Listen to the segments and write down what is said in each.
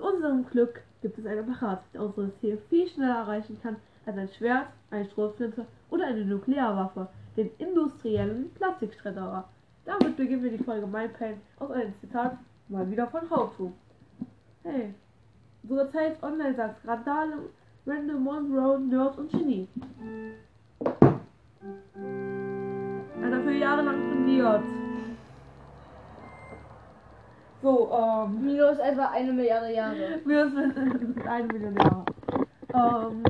Zu unserem Glück gibt es ein Apparat, der unsere Ziele viel schneller erreichen kann als ein Schwert, eine Schrotflinte oder eine Nuklearwaffe, den industriellen Plastikschredderer. Damit beginnen wir die Folge My Pain aus einem Zitat mal wieder von How Hey, unsere Zeit online sagt Randale, Random Monroe, Nerd und Genie. Einer für jahrelang trainiert. So, ähm. Minus etwa eine Milliarde Jahre. Sind eine Million Jahre. Ähm.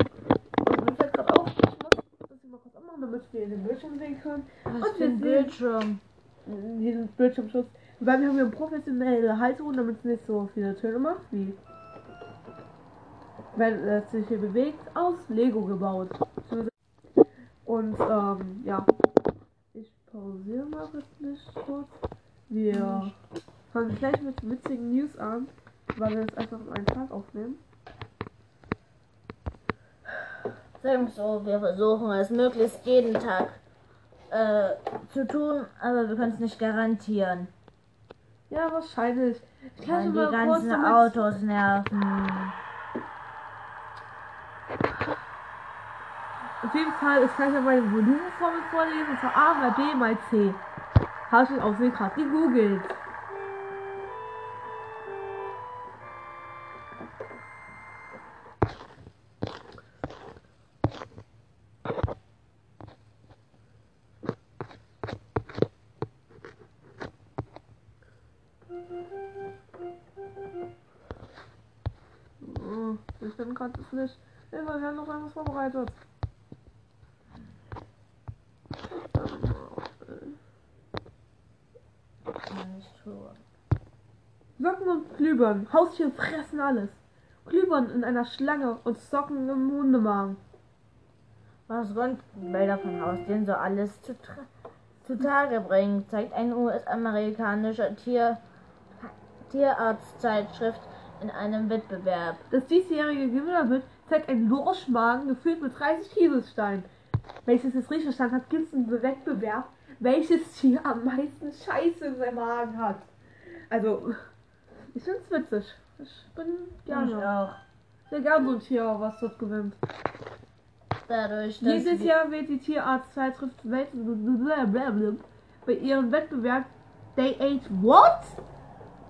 Und mir fällt gerade auf, ich muss das mal kurz anmachen, damit wir den Bildschirm sehen können. Was Und wir ein sehen- Bildschirm. Diesen Bildschirmschutz. Weil wir haben hier eine professionelle Halterung, damit es nicht so viele Töne macht, wie wenn es sich hier bewegt, aus Lego gebaut. Und ähm, ja. Ich pausiere mal kurz nicht kurz. Wir fangen gleich mit witzigen News an, weil wir es einfach an einen Tag aufnehmen. Sagen wir so, wir versuchen es möglichst jeden Tag äh, zu tun, aber wir können es nicht garantieren. Ja, wahrscheinlich. Ich kann schon die mal kurz ganzen damit Autos nerven. Auf jeden Fall, ich kann ja meine Volumenformel vorlesen, und zwar A mal B mal C. Habe ich auf jeden gerade gegoogelt. Vorbereitet. Socken und Glühbirnen. Haustiere fressen alles. Glühbirnen in einer Schlange und Socken im Hundemagen. Was Röntgenbilder von Haustieren so alles zu zutage bringen, zeigt eine US-amerikanische Tier Tierarztzeitschrift in einem Wettbewerb. Das diesjährige Gewinnerbild zeigt einen Lorschmagen gefüllt mit 30 Kieselsteinen. Welches es richtig verstanden hat, gibt es einen Wettbewerb, welches Tier am meisten Scheiße in seinem Magen hat. Also, ich find's witzig. Ich bin Ich gerne. auch. Sehr gerne so ein Tier, was dort gewinnt. Dadurch, dass Jedes die- Jahr wird die Tierarztzeitschrift Welt bei ihrem Wettbewerb They Ate What?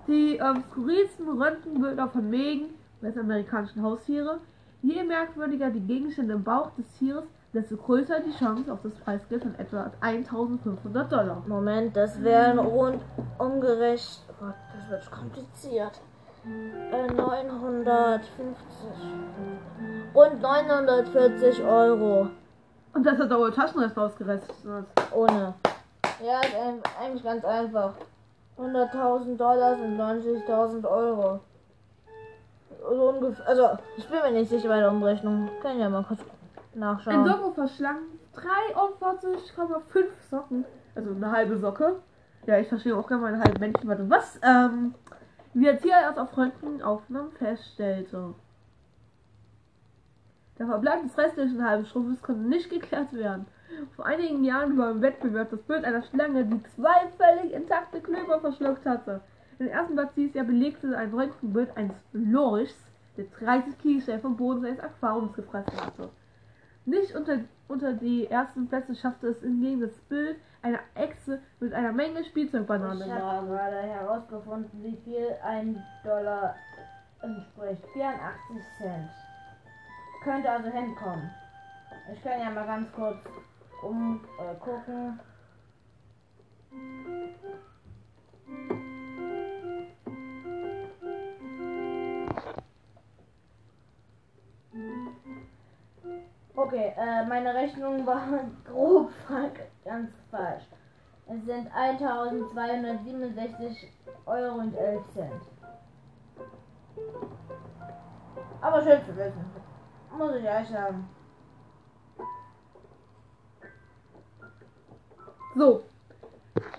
Die ähm, skurrilsten Röntgenbilder von Mägen, US-amerikanischen Haustiere. Je merkwürdiger die Gegenstände im Bauch des Tieres, desto größer die Chance auf das Preisgeld von etwa 1500 Dollar. Moment, das wären rund umgerechnet. Gott, das wird kompliziert. Äh, 950. Rund 940 Euro. Und das hat dauer Taschenrest ausgerechnet. Ohne. Ja, ist eigentlich ganz einfach. 100.000 Dollar sind 90.000 Euro. So ungefähr. Also, ich bin mir nicht sicher bei der Umrechnung. Können ja mal kurz Ein nachschauen. Socko verschlang 43,5 Socken. Also eine halbe Socke. Ja, ich verstehe auch gerne meine halbe Männchen. Warte, was? Ähm, wie der Tierarzt auf Röntgenaufnahmen feststellte. Der Verbleib des restlichen halben Schrumpfes konnte nicht geklärt werden. Vor einigen Jahren war im Wettbewerb das Bild einer Schlange, die zwei völlig intakte Klöber verschluckt hatte. Der ersten Baptiste belegte ein Röntgenbild eines Lorchs, der 30 Kilo vom Boden seines Aquariums gefressen hatte. Nicht unter, unter die ersten Plätze schaffte es hingegen das Bild einer Echse mit einer Menge Spielzeugbananen Ich habe gerade herausgefunden, wie viel ein Dollar entspricht. 84 Cent. Könnte also hinkommen. Ich kann ja mal ganz kurz um äh, Okay, äh, meine Rechnung war grob ganz falsch. Es sind 1267 Euro und 11 Cent. Aber schön zu wissen. Muss ich euch sagen. So,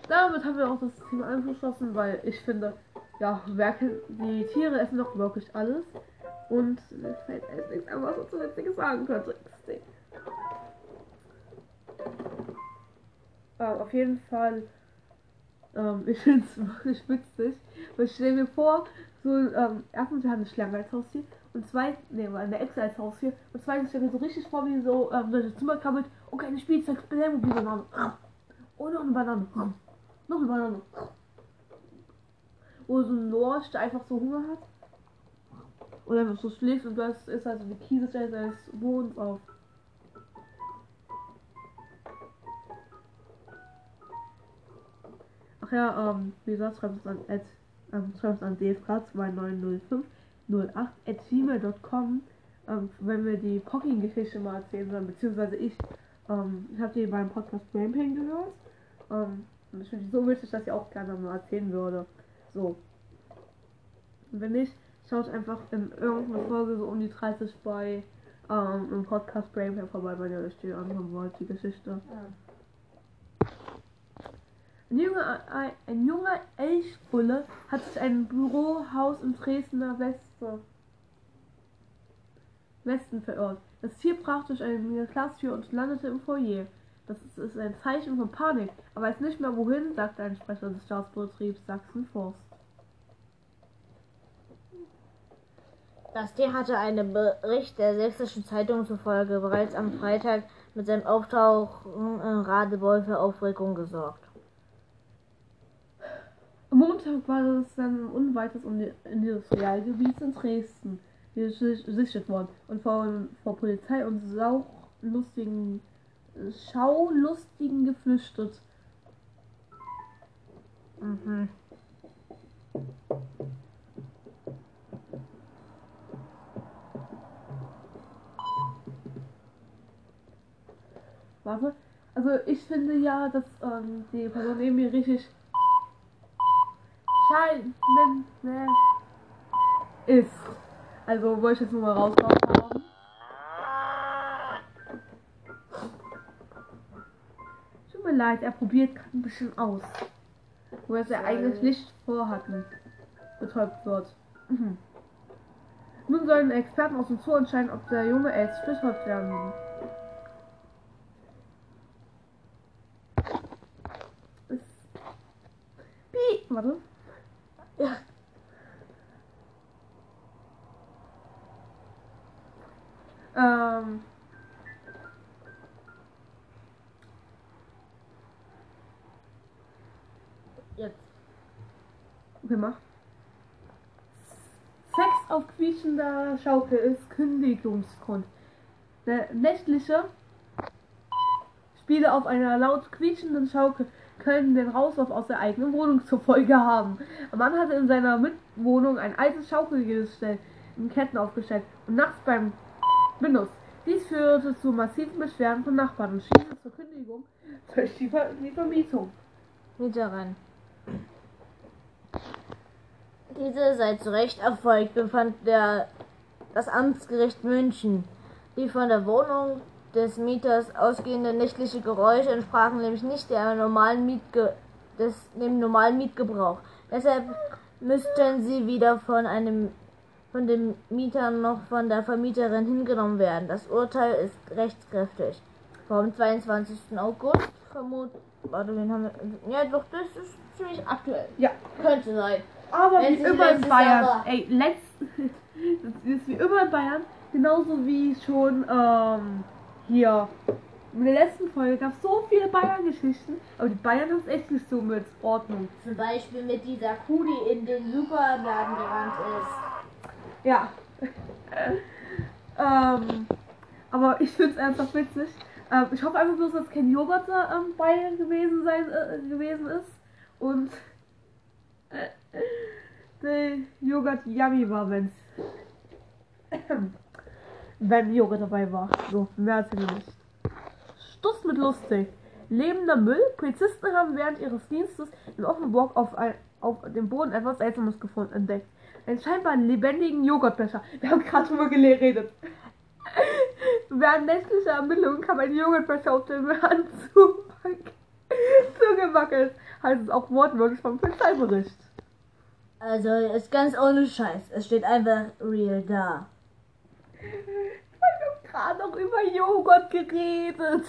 damit haben wir auch das Thema angeschlossen, weil ich finde, ja, Werke, die Tiere essen doch wirklich alles. Und mir fällt erst nichts an, was man so witziges sagen könnte. Äh, auf jeden Fall Ähm, ich finde es wirklich witzig. Weil ich stelle mir vor, so, ähm, erstens, wir haben eine Schlange als Haustier und zweitens, nee, eine Echse als Haustier und zweitens stelle mir so richtig vor, wie so ähm, durch das Zimmer krabbelt, okay, eine Spielzeug, Playmobil-Banane. Oh, noch eine Banane. Noch eine Banane. Wo so ein Lorsch, der einfach so Hunger hat. Oder einfach so schläft und das ist also die Kiese stellt seines Bodens auf. Ach ja, ähm, wie gesagt, schreibt es an, at, ähm, schreibt es an dfk290508 at gmail.com, ähm, wenn wir die Pocky-Geschichte mal erzählen sollen, beziehungsweise ich, ähm, ich habe die beim Podcast Brainpain gehört, ähm, ich finde die so wichtig, dass ich auch gerne mal erzählen würde. So. Und wenn nicht, schaut einfach in irgendeiner Folge so um die 30 bei ähm, im Podcast Brainpain vorbei, wenn ihr euch die anhören wollt, die Geschichte. Ja. Ein junger, ein, junger Elchbulle hat sich ein Bürohaus im Dresdner Weste, Westen verirrt. Das Tier brach durch eine Glastür und landete im Foyer. Das ist, ist ein Zeichen von Panik. Er weiß nicht mehr wohin, sagt ein Sprecher des Staatsbetriebs Sachsen Forst. Das Tier hatte einem Bericht der Sächsischen Zeitung zufolge bereits am Freitag mit seinem Auftauchen in Radebeul für Aufregung gesorgt. Am Montag war es dann unweit des Industrialgebiets in Dresden gesichtet worden und von vor Polizei und sauchlustigen, Schaulustigen geflüchtet. Mhm. Warte. Also ich finde ja, dass ähm, die Person neben mir richtig scheinen ne, ist. Also wollte ich jetzt nur mal rausgehauen haben. Tut mir leid, er probiert gerade ein bisschen aus. Wo er sein eigenes Licht vorhatten. Betäubt wird. Mhm. Nun sollen Experten aus dem Zoo entscheiden, ob der Junge als Stichwort werden. Piep, warte. Ja. Ähm. Jetzt. Okay, mach. Sex auf quietschender Schaukel ist Kündigungsgrund. Der nächtliche Spiele auf einer laut quietschenden Schaukel können den Rauslauf aus der eigenen Wohnung zur Folge haben. Ein Mann hatte in seiner Mitwohnung ein altes Schaukelgestell in Ketten aufgestellt und nachts beim Benuss. Dies führte zu massiven Beschwerden von Nachbarn und schließlich zur Kündigung durch die, Ver die Vermietung. Mieterin. Diese sei zu Recht erfolgt, befand der, das Amtsgericht München. Die von der Wohnung des Mieters ausgehenden nächtliche Geräusche entsprachen nämlich nicht der normalen Mietge des, dem normalen Mietgebrauch. Deshalb müssten sie weder von einem von dem Mieter noch von der Vermieterin hingenommen werden. Das Urteil ist rechtskräftig. Vom 22. August vermut. Warte, wen haben wir? Ja, doch, das ist ziemlich aktuell. Ja. Könnte sein. Aber Wenn wie immer in Bayern. Ey, letzt, das ist wie immer in Bayern. Genauso wie schon ähm, hier. In der letzten Folge gab es so viele Bayern-Geschichten, aber die Bayern haben es echt nicht so mit Ordnung. Zum Beispiel mit dieser Kuh, die in den Superladen gerannt ist. Ja. ähm, aber ich finde es ernsthaft witzig. Ähm, ich hoffe einfach bloß, dass kein Joghurt da ähm, bei gewesen sein äh, gewesen ist und der Joghurt yummy war, wenn's wenn Joghurt dabei war. So, mehr als nicht. Stuss mit lustig. Lebender Müll. Polizisten haben während ihres Dienstes in Offenburg auf, ein, auf dem Boden etwas Seltsames gefunden entdeckt. Einen scheinbar lebendigen Joghurtbecher. Wir haben gerade drüber geredet. Während nächtlicher Ermittlungen kam ein Joghurtbecher auf dem Anzug zugewackelt. Heißt es auch wortwörtlich vom Polizeibericht. Also, ist ganz ohne Scheiß. Es steht einfach real da. Gerade noch über Joghurt geredet.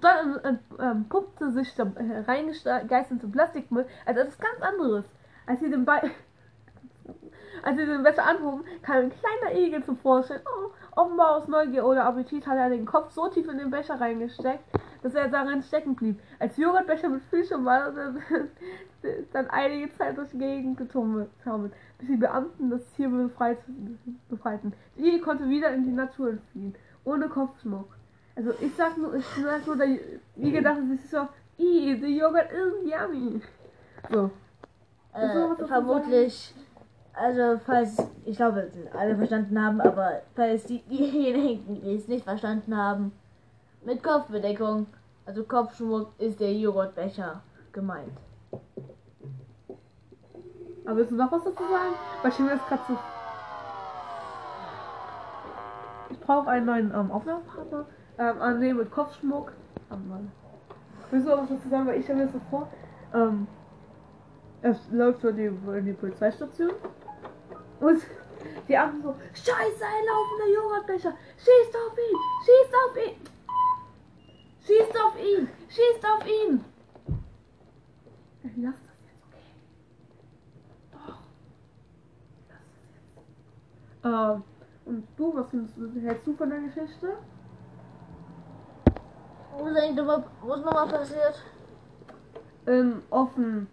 Dann äh, ähm, puppte sich der äh, reingegeisterte Plastikmüll als etwas ganz anderes. Als sie den Ball. Als sie den Wässer anhoben, kam ein kleiner Igel zum Vorschein. Oh, offenbar aus Neugier oder Appetit hat er den Kopf so tief in den Becher reingesteckt, dass er darin stecken blieb. Als Joghurtbecher mit Füßchen war dann einige Zeit durch die Gegend getummelt, bis die Beamten das Tier befreit, befreiten. Die Igel konnte wieder in die Natur entfliehen, ohne Kopfschmuck. Also ich sag nur, ich sag nur, der Igel dachte sich so, ih, the Joghurt is yummy. So. Äh, So, vermutlich, also falls, ich glaube, alle verstanden haben, aber falls die, diejenigen, die es nicht verstanden haben, mit Kopfbedeckung, also Kopfschmuck, ist der Joghurtbecher gemeint. Aber willst du noch was dazu sagen? Weil ich mir das gerade so. Ich brauche einen neuen ähm, Aufnahmepartner. Ähm, ah, nee, mit Kopfschmuck. Haben wir. Willst du noch was dazu sagen? Weil ich stelle mir das so vor. Ähm, es läuft so die, in die Polizeistation. Und die anderen so: Scheiße, ein laufender Joghurtbecher! Schießt auf ihn! Schießt auf ihn! Schießt auf ihn! Schießt auf ihn! Ey, Lass das jetzt, okay? Doch. Ähm, und du, was findest du, hältst du von der Geschichte? Wo ist eigentlich nochmal, wo ist nochmal passiert? Ähm, offen.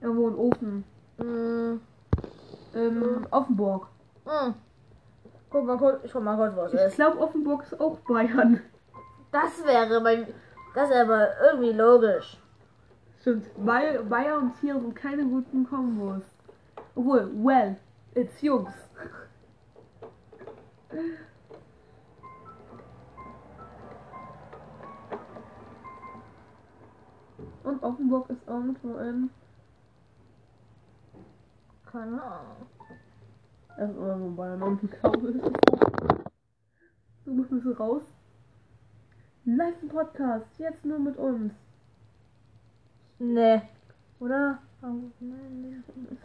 Irgendwo in Ofen. Hm, Ähm, Offenburg. hm. Guck mal kurz, ich guck mal kurz, was Ich ist. glaube, Offenburg ist auch Bayern. Das wäre bei, das wäre aber irgendwie logisch. Stimmt, weil Bayern und Tiere sind keine guten Kombos. Obwohl, well, it's Jungs. Und Offenburg ist irgendwo in. Keine Ahnung. Das ist irgendwo in Bayern unten, glaube ich. Du musst ein raus. Live Podcast, jetzt nur mit uns. Nee. Oder?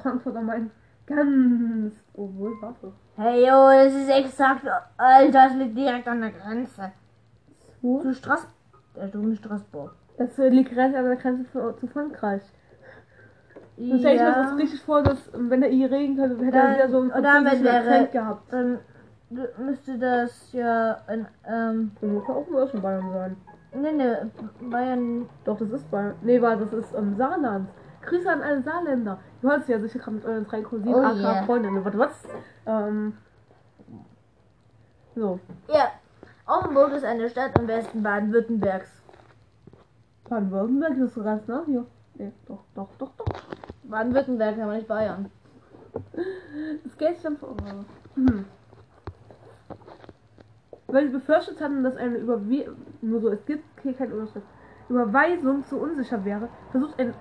Frankfurt am Main. Ganz. Obwohl, warte. Hey, yo, das ist exakt, Alter, das liegt direkt an der Grenze. Wo? Zu Straß, äh, du in Straßburg. Das äh, liegt recht an der Grenze zu Frankreich. Stell ich mir das richtig vor, dass wenn er ihr regen könnte, hätte er Dann- wieder so einen oder französischen Akzent gehabt. Dann müsste das ja ein, ähm, Das muss ja auch nur schon Bayern sein. nee, nee, Bayern, Doch, das ist Bayern. Nee, weil das ist ähm, Saarland. Grüße an alle Saarländer. Du hörst ja sicher gerade mit euren drei Cousinen, Oh yeah. Freundinnen. Warte, was? Ähm. So, ja. Offenburg ist eine Stadt im Westen Baden-Württembergs. Baden-Württemberg ist Rest, ne? Hier. Nee, doch, doch, doch, doch. Baden-Württemberg, aber nicht Bayern. Das Geld stammt von. Hm. Weil sie befürchtet hatten, dass eine Überwe nur so, es gibt hier keine Unterschrift. Überweisung zu unsicher wäre, versucht ein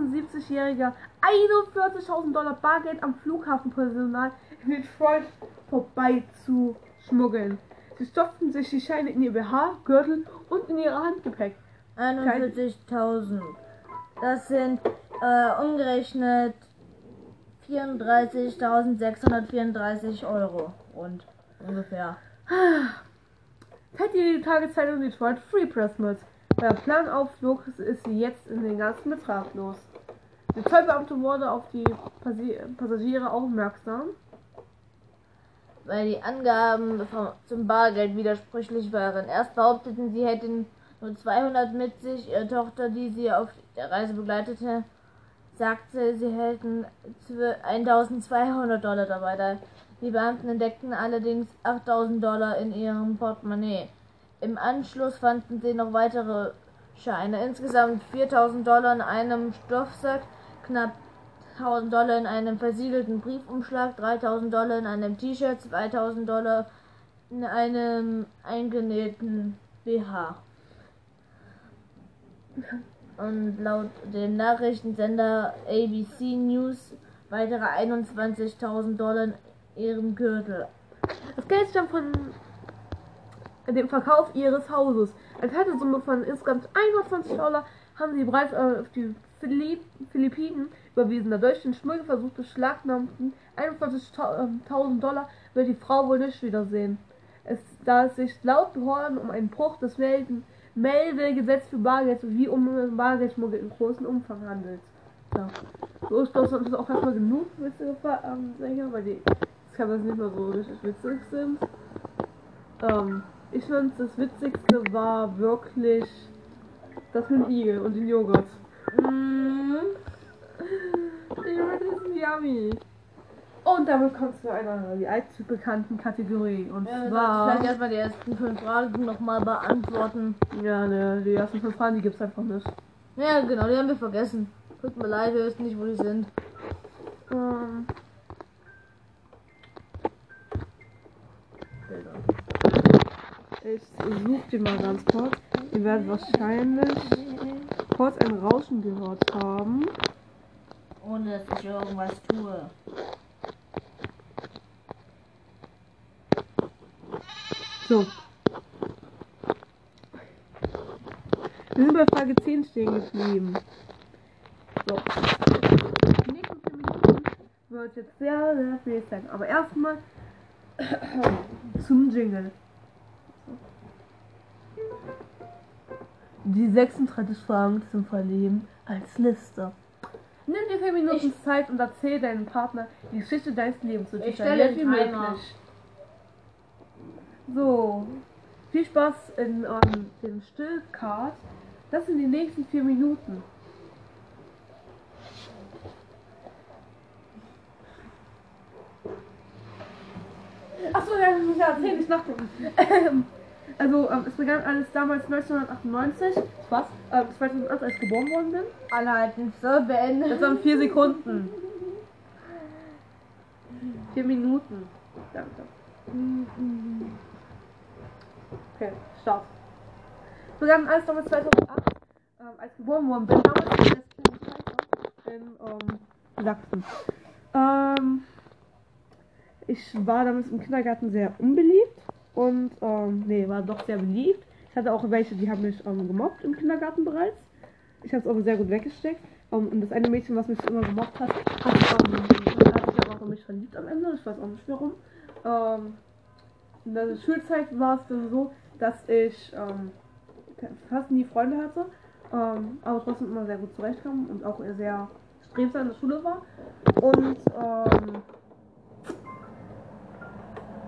78-jähriger 41.000 Dollar Bargeld am Flughafenpersonal in Detroit vorbei zu schmuggeln. Sie stopften sich die Scheine in ihr BH, Gürtel und in ihre Handgepäck. 41.000. Das sind äh, umgerechnet 34.634 Euro. Und ungefähr. Ihr die Tageszeitung Detroit Free Press mit. Bei der Planauflug ist sie jetzt in den ganzen Betrag los. Der Zollbeamte wurde auf die Passi Passagiere aufmerksam. weil die Angaben vom, zum Bargeld widersprüchlich waren. Erst behaupteten sie hätten nur 200 mit sich, ihre Tochter, die sie auf der Reise begleitete, sagte, sie hätten zw- 1200 Dollar dabei. Da die Beamten entdeckten allerdings 8000 Dollar in ihrem Portemonnaie. Im Anschluss fanden sie noch weitere Scheine, insgesamt 4000 Dollar in einem Stoffsack, knapp 1000 Dollar in einem versiegelten Briefumschlag, 3000 Dollar in einem T-Shirt, 2000 Dollar in einem eingenähten BH. Und laut dem Nachrichtensender ABC News weitere 21.000 Dollar in ihrem Gürtel. Das Geld stammt von dem Verkauf ihres Hauses. Eine fette Summe von insgesamt 120 Dollar haben sie bereits äh, auf die Philipp Philippinen überwiesen. Dadurch den Schmuggelversuch beschlagnahmten 41.000 Dollar wird die Frau wohl nicht wiedersehen. es, da es sich laut Behörden um einen Bruch des Melden Meldegesetz für Bargeld sowie um Bargeldschmuggel in großem Umfang handelt. Ja. So ist das das auch erstmal genug witzige ähm, Sänger, weil die das kann das nicht mehr so richtig witzig sind. Ähm, ich fand das witzigste war wirklich das mit dem Igel und den Joghurt. Mm. Ich finde das yummy. Und damit kommst du einer die allzu bekannten Kategorie. Und Ja, zwar. vielleicht erstmal die ersten fünf Fragen nochmal beantworten. Ja, ne, die ersten fünf Fragen, die gibt's einfach nicht. Ja, genau, die haben wir vergessen. Tut mir leid, wir wissen nicht, wo die sind. Ähm. Ich suche die mal ganz kurz. Ihr werdet wahrscheinlich kurz ein Rauschen gehört haben. Ohne dass ich irgendwas tue. So. Wir sind bei Frage 10 stehen geblieben. So. Die nächsten 10 Minuten wird jetzt sehr, sehr viel sein. Aber erstmal zum Jingle. Die 36 Fragen zum Verleben als Liste. Nimm dir 4 Minuten Zeit und erzähl deinem Partner die Geschichte deines Lebens so Ich detailliert stelle wie möglich. So, viel Spaß in ähm, dem Stillcard. Das sind die nächsten vier Minuten. Achso, ja, ich ja erzählen, ich nachdenken. Also, ähm, es begann alles damals 1998. Was? Ähm, 2008, als ich geboren worden bin. Anhalten, so beenden. Das waren vier Sekunden. Vier Minuten. Danke. Okay, Start. Es begann alles damals 2008, ähm, als ich geboren worden bin. Damals in der in ähm, Sachsen. Ähm, ich war damals im Kindergarten sehr unbeliebt und ähm, nee, war doch sehr beliebt. Ich hatte auch welche, die haben mich ähm, gemobbt im Kindergarten bereits. Ich habe es aber sehr gut weggesteckt. Ähm, und das eine Mädchen, was mich immer gemobbt hat, hat, ähm, hat sich aber auch in mich verliebt am Ende. Ich weiß auch nicht warum. Ähm, in der Schulzeit war es dann so, dass ich ähm, fast nie Freunde hatte, ähm, aber trotzdem immer sehr gut zurechtkam und auch sehr strebsam in der Schule war. Und ähm,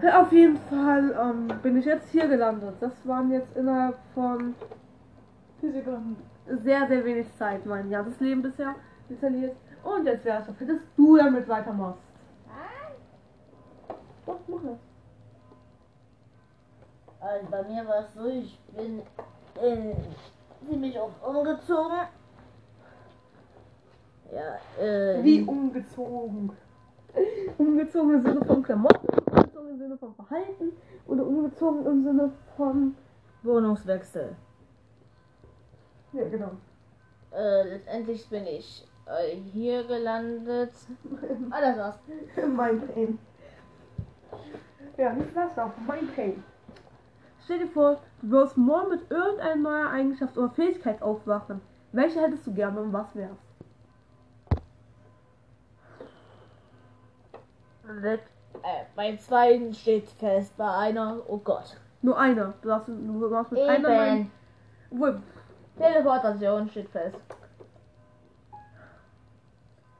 auf jeden Fall ähm, bin ich jetzt hier gelandet. Das waren jetzt innerhalb von Vier Sekunden. sehr, sehr wenig Zeit, mein ganzes Leben bisher detailliert. Und jetzt wäre es dafür, dass du damit weitermachst. Doch, mach das. Also bei mir war es so, ich bin äh, ziemlich oft umgezogen. Ja, äh. Wie umgezogen. Umgezogen im Sinne von Klamotten, umgezogen im Sinne von Verhalten oder umgezogen im Sinne von. Wohnungswechsel. Ja, genau. Äh, letztendlich bin ich äh, hier gelandet. Ah, das war's. mein Pain. Ja, nicht das auch, mein Pain. Stell dir vor, du wirst morgen mit irgendeiner neuen Eigenschaft oder Fähigkeit aufwachen. Welche hättest du gerne und was wär's? Äh, bei zwei steht fest, bei einer, oh Gott. Nur einer. Du darfst, du darfst mit einer. Eben. Obwohl, Teleportation steht fest.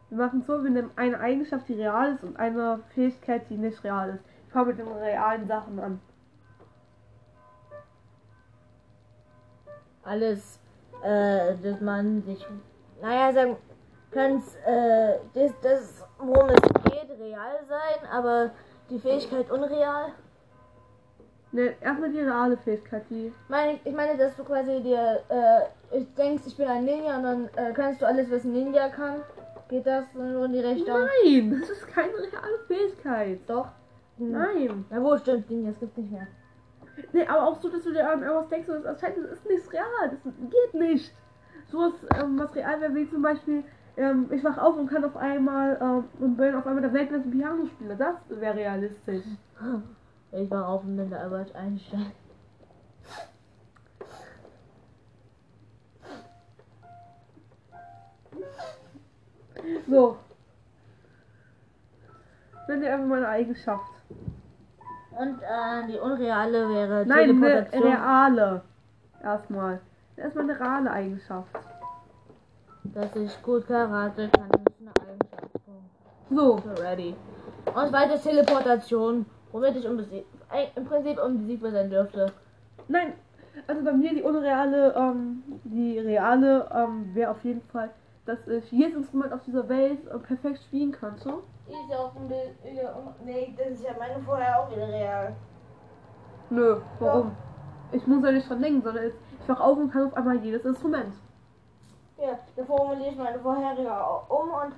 Wir machen so, wir nehmen eine Eigenschaft, die real ist und eine Fähigkeit, die nicht real ist. Ich fange mit den realen Sachen an. Alles, äh, dass man sich, naja, sagen, kann äh, das, das, worum es geht, real sein, aber die Fähigkeit unreal. Ne, erstmal die reale Fähigkeit, die. Meine, ich meine, dass du quasi dir, äh, ich denkst, ich bin ein Ninja und dann äh, kannst du alles, was ein Ninja kann. Geht das nur in die Richtung? Nein, das ist keine reale Fähigkeit. Doch. Hm. Nein. Na wo, stimmt, Ninjas gibt's nicht mehr. Ne, aber auch so, dass du dir irgendwas denkst und das erscheint, das ist nicht real. Das geht nicht. So was, ähm, was real wäre, wie zum Beispiel, ähm, ich wach auf und kann auf einmal, ähm, und bin auf einmal der weltbeste Pianospieler. Das wäre realistisch. Ich war auf dem der Albert Einstein. So. Nenn dir einfach mal eine Eigenschaft. Und äh, die unreale wäre Nein, eine Teleportation. reale. Erstmal. Erstmal eine reale Eigenschaft. Dass ich gut Karate kann, ist eine Eigenschaft. So. So, ready. Und weiter Teleportation, womit ich im Prinzip unbesiegbar sein dürfte. Nein, also bei mir die unreale, ähm, die reale ähm, wäre auf jeden Fall, dass ich jedes Instrument auf dieser Welt äh, perfekt spielen könnte. Ist ja auch ein bisschen, nee, das ist ja meine vorher auch wieder real. Nö, warum? Ich muss ja nicht dran denken, sondern ich wach auf und kann auf einmal jedes Instrument. Ja, da formuliere ich meine vorherige um und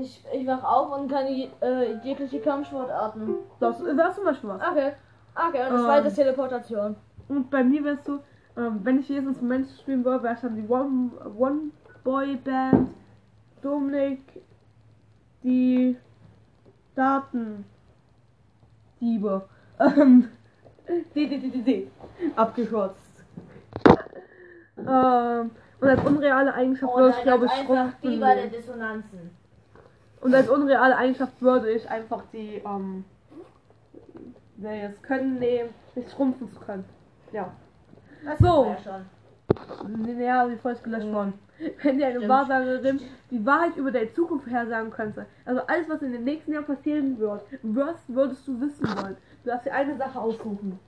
ich, ich wach auf und kann je, äh, jegliche Kampfsportarten. Das wäre zum Beispiel was. Okay. Okay, und das Ähm. zweite ist Teleportation. Und bei mir wär's so, ähm, wenn ich jedes Instrument spielen würde, wäre es dann die One, One Boy Band, Dominik, die Datendiebe. Ähm, die, die, die, die, die. Abgekürzt. Ähm, und als unreale Eigenschaft würde ich, glaube ich, einfach die schrumpfen bei der. Dissonanzen. Und als unreale Eigenschaft würde ich einfach die, ähm, wer jetzt können nehmen, nicht schrumpfen zu können. Ja. Das So. ja schon. Naja, wie voll ist gelöscht worden. Wenn dir eine Stimmt. Wahrsagerin die Wahrheit über deine Zukunft vorhersagen könnte, also alles, was in den nächsten Jahren passieren wird, was würdest du wissen wollen? Du darfst dir eine Sache aussuchen.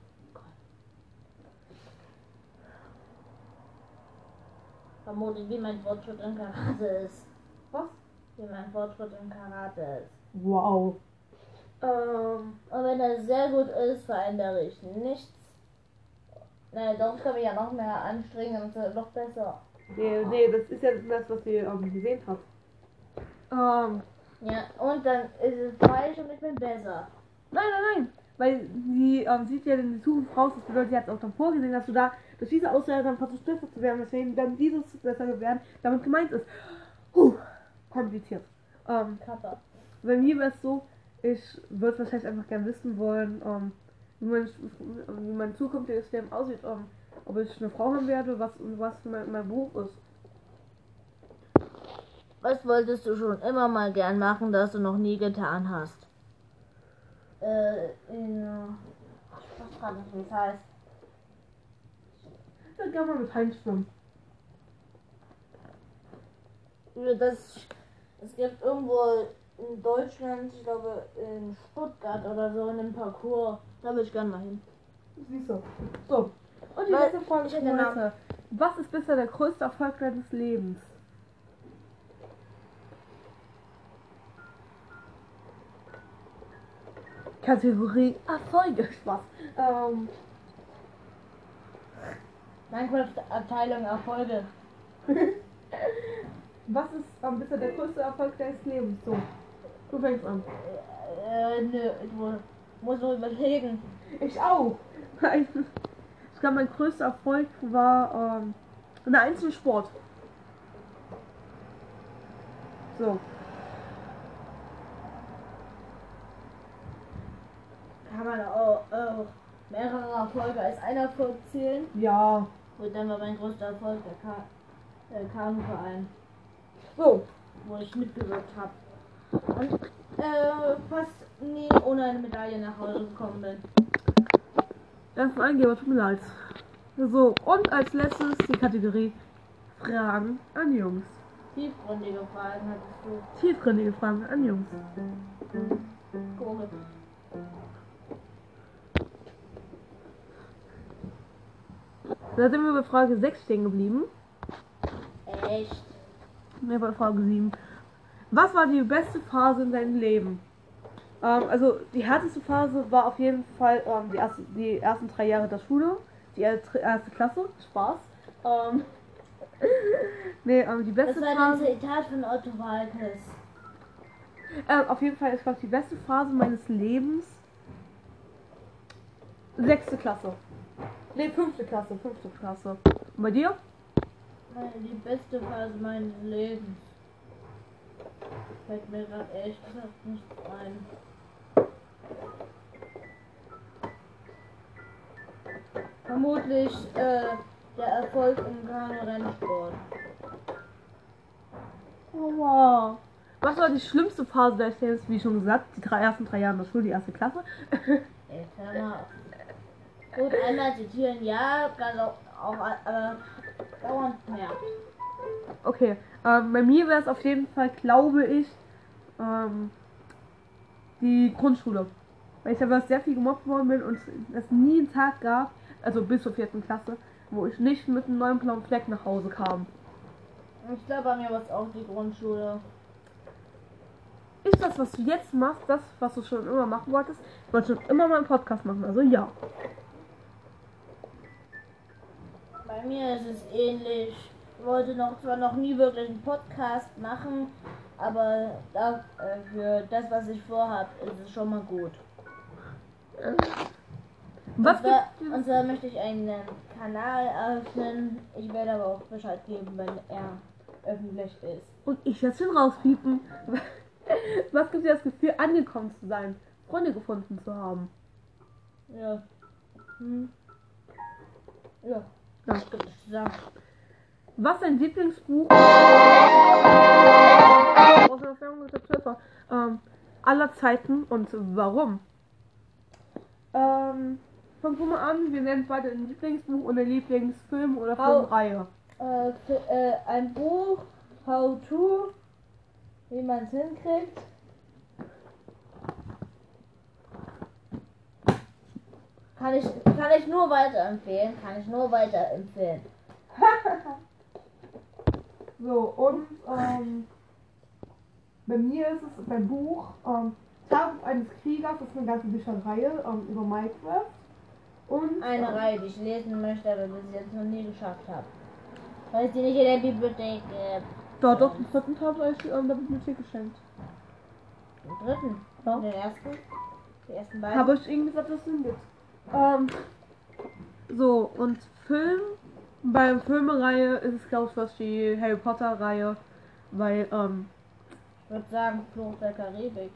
Vermutlich, wie mein Fortschritt in Karate ist. Was? Wie mein Fortschritt in Karate ist. Wow. Ähm, Und wenn er sehr gut ist, verändere ich nichts. Naja, doch, ich kann mich ja noch mehr anstrengen und es wird noch besser. nee, nee, das ist ja das, was sie ähm, gesehen hat. Ähm, Ja, und dann ist es falsch und ich bin besser. nein, nein, nein. Weil sie ähm, sieht ja in die Zukunft raus, das bedeutet, sie hat auch dann vorgesehen, dass du da durch diese Aussage dann versuchst, besser zu werden, deswegen dann dieses besser werden, damit gemeint ist. Puh, kompliziert. Ähm, Kappa. Bei mir wäre es so, ich würde wahrscheinlich einfach gerne wissen wollen, ähm, wie, mein, wie mein zukünftiges Leben aussieht, ähm, ob ich eine Frau haben werde, was, was mein, mein Beruf ist. Was wolltest du schon immer mal gern machen, das du noch nie getan hast? Äh, in. Ich weiß gerade nicht, wie es heißt. Ich würde gerne mal mit Heinz schwimmen. Das, es gibt irgendwo in Deutschland, ich glaube in Stuttgart oder so, in einem Parcours. Da würde ich gerne mal hin. Siehst du. So. Und die Weil- letzte Frage heute. Was ist bisher der größte Erfolg deines Lebens? Kategorie Erfolge. Spaß. Ähm, Minecraft-Abteilung Erfolge. was ist ähm, bisher der größte Erfolg deines Lebens? So. Du fängst an. Äh, nö, ich mu- muss noch überlegen. Ich auch. Ich glaube, mein größter Erfolg war ähm, ein Einzelsport. So. Kann man auch, auch mehrere Erfolge als ein Erfolg zählen? Ja. Gut, dann war mein größter Erfolg der, Ka der Kanuverein, So. wo ich mitgewirkt habe. Und äh, fast nie ohne eine Medaille nach Hause gekommen bin. Das ein Eingeber, tut mir leid. So, und als letztes die Kategorie Fragen an Jungs. Tiefgründige Fragen hattest du. Tiefgründige Fragen an Jungs. Komisch. Da sind wir bei Frage 6 stehen geblieben. Echt? Ne, bei Frage 7. Was war die beste Phase in deinem Leben? Ähm, also die härteste Phase war auf jeden Fall ähm, die, erste, die ersten drei Jahre der Schule. Die erste, erste Klasse. Spaß. Ähm, nee, ähm, die Das beste war ein Phase. Zitat von Otto Walkes. Ähm, auf jeden Fall, ich glaube, die beste Phase meines Lebens. Sechste Klasse. Ne, fünfte Klasse, fünfte Klasse. Und bei dir? Meine, die beste Phase meines Lebens. Fällt mir gerade echt gesagt nichts ein. Vermutlich äh, der Erfolg im Kanu-Rennsport. Oh, wow. Was war die schlimmste Phase deines Lebens? Wie schon gesagt, die drei ersten drei Jahre in der Schule, die erste Klasse. Mal. Gut, einmal zitieren, ja, kann auch, auch aber dauernd mehr. Okay, ähm, bei mir wäre es auf jeden Fall, glaube ich, ähm, die Grundschule. Weil ich aber sehr viel gemobbt worden bin und es nie einen Tag gab, also bis zur vierten Klasse, wo ich nicht mit einem neuen blauen Fleck nach Hause kam. Ich glaube, bei mir war es auch die Grundschule. Ist das, was du jetzt machst, das, was du schon immer machen wolltest? Ich wollte schon immer mal einen Podcast machen, also ja. Bei mir ist es ähnlich. Ich wollte noch zwar noch nie wirklich einen Podcast machen, aber da, äh, für das, was ich vorhabe, ist es schon mal gut. Was und, zwar, und zwar möchte ich einen Kanal eröffnen. Ich werde aber auch Bescheid geben, wenn er öffentlich ist. Und ich jetzt schon rauspiepen. Was gibt dir das Gefühl, angekommen zu sein, Freunde gefunden zu haben? Ja. Hm. Ja. Das gibt es zu sagen. Was ist dein Lieblingsbuch? Aus der Erfahrung. Ähm, aller Zeiten und warum? Ähm, fangen wir mal an. Wir nennen beide ein Lieblingsbuch und ein Lieblingsfilm oder Hau- Filmreihe. Äh, für, äh, ein Buch, How to, wie man es hinkriegt. Kann ich, kann ich nur weiterempfehlen, kann ich nur weiterempfehlen. So, und ähm, bei mir ist es beim Buch ähm, Tagebuch eines Kriegers, das ist eine ganze Bücherreihe ähm, über Minecraft. Und Eine ähm, Reihe, die ich lesen möchte, aber ich jetzt noch nie geschafft habe. Weil es die nicht in der Bibliothek gibt. Da doch, den dritten Teil habe ich ähm, der Bibliothek geschenkt. Den dritten? Ja. Den ersten? Die ersten beiden? Habe ich irgendwie gesagt, dass es den gibt. Ähm, so, und Film, bei Filmereihe ist es glaube ich was die Harry Potter Reihe, weil, ähm, Ich würde sagen, Fluch der Karibik.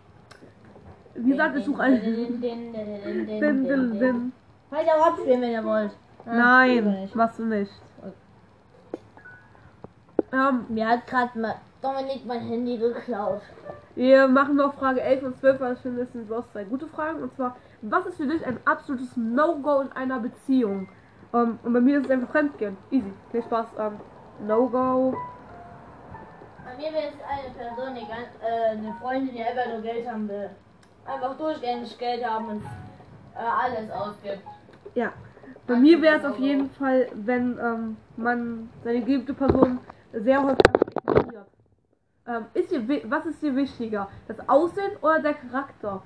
wie gesagt, ich suche einen. Din, din, din, ihr auch abspielen, wenn ihr wollt. Nein, machst du nicht. Ähm, Mir hat gerade mal Dominik mein Handy geklaut. wir machen noch Frage 11 und 12, weil ich finde, das sind bloß zwei gute Fragen. Und zwar, was ist für dich ein absolutes No-Go in einer Beziehung? Ähm, und bei mir ist es einfach Fremdgehen. Easy. Viel Spaß. Ähm, No-Go. Bei mir wäre es eine Person, die ganz, äh, eine Freundin, die einfach nur Geld haben will. Einfach durchgängig Geld haben und äh, alles ausgibt. Ja. Bei mir wäre es auf jeden Fall, wenn ähm, man seine geliebte Person sehr häufig ignoriert. Ähm, ist dir, was ist dir wichtiger? Das Aussehen oder der Charakter?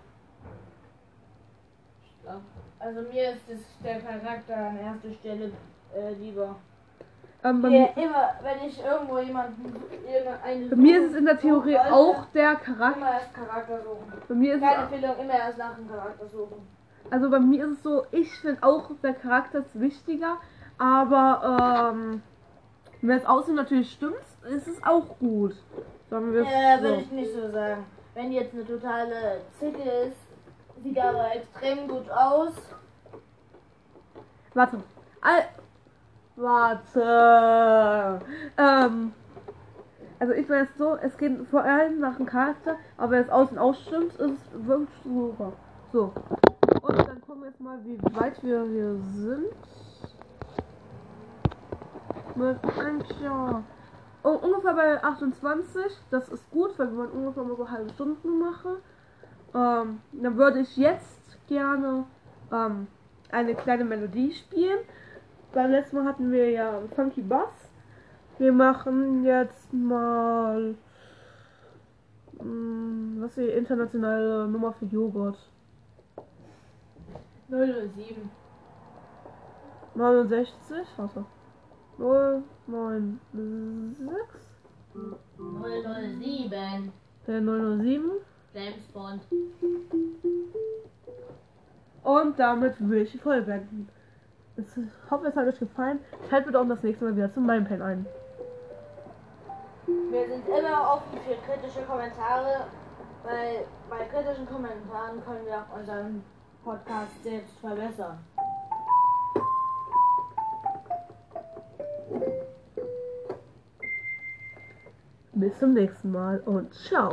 Also mir ist es der Charakter an erster Stelle äh, lieber. Ähm, bei, Ja, mir, immer, wenn ich irgendwo jemanden, irgendeine bei mir ist es in der Theorie suchen auch der Charakter. immer erst Charakter suchen. Bei mir ist Keine es, Empfehlung, immer erst nach dem Charakter suchen. also bei mir ist es so, ich finde auch der Charakter ist wichtiger, aber ähm, wenn das Aussehen natürlich stimmt, ist es auch gut. Sagen wir Ja, so. würde ich nicht so sagen. Wenn jetzt eine totale Zicke ist, sieht aber extrem gut aus. Warte. Al Warte. Ähm. Also ich weiß so, es geht vor allem nach dem Charakter, aber wenn es außen auch stimmt, ist es wirklich super. So. Und dann gucken wir jetzt mal, wie weit wir hier sind. Mit Ancha. Oh, ungefähr bei 28. Das ist gut, weil wir ungefähr mal so halbe Stunden machen. Ähm, dann würde ich jetzt gerne ähm, eine kleine Melodie spielen. Beim letzten Mal hatten wir ja Funky Bass. Wir machen jetzt mal mh, was ist die internationale Nummer für Joghurt? 007. 69, warte. 096, 007. der 007. James Bond. Und damit will ich die Folge beenden. Ich hoffe, es hat euch gefallen. Schaltet bitte auch das nächste Mal wieder zu meinem Pen ein. Wir sind immer offen für kritische Kommentare, weil bei kritischen Kommentaren können wir auch unseren Podcast selbst verbessern. Bis zum nächsten Mal und ciao.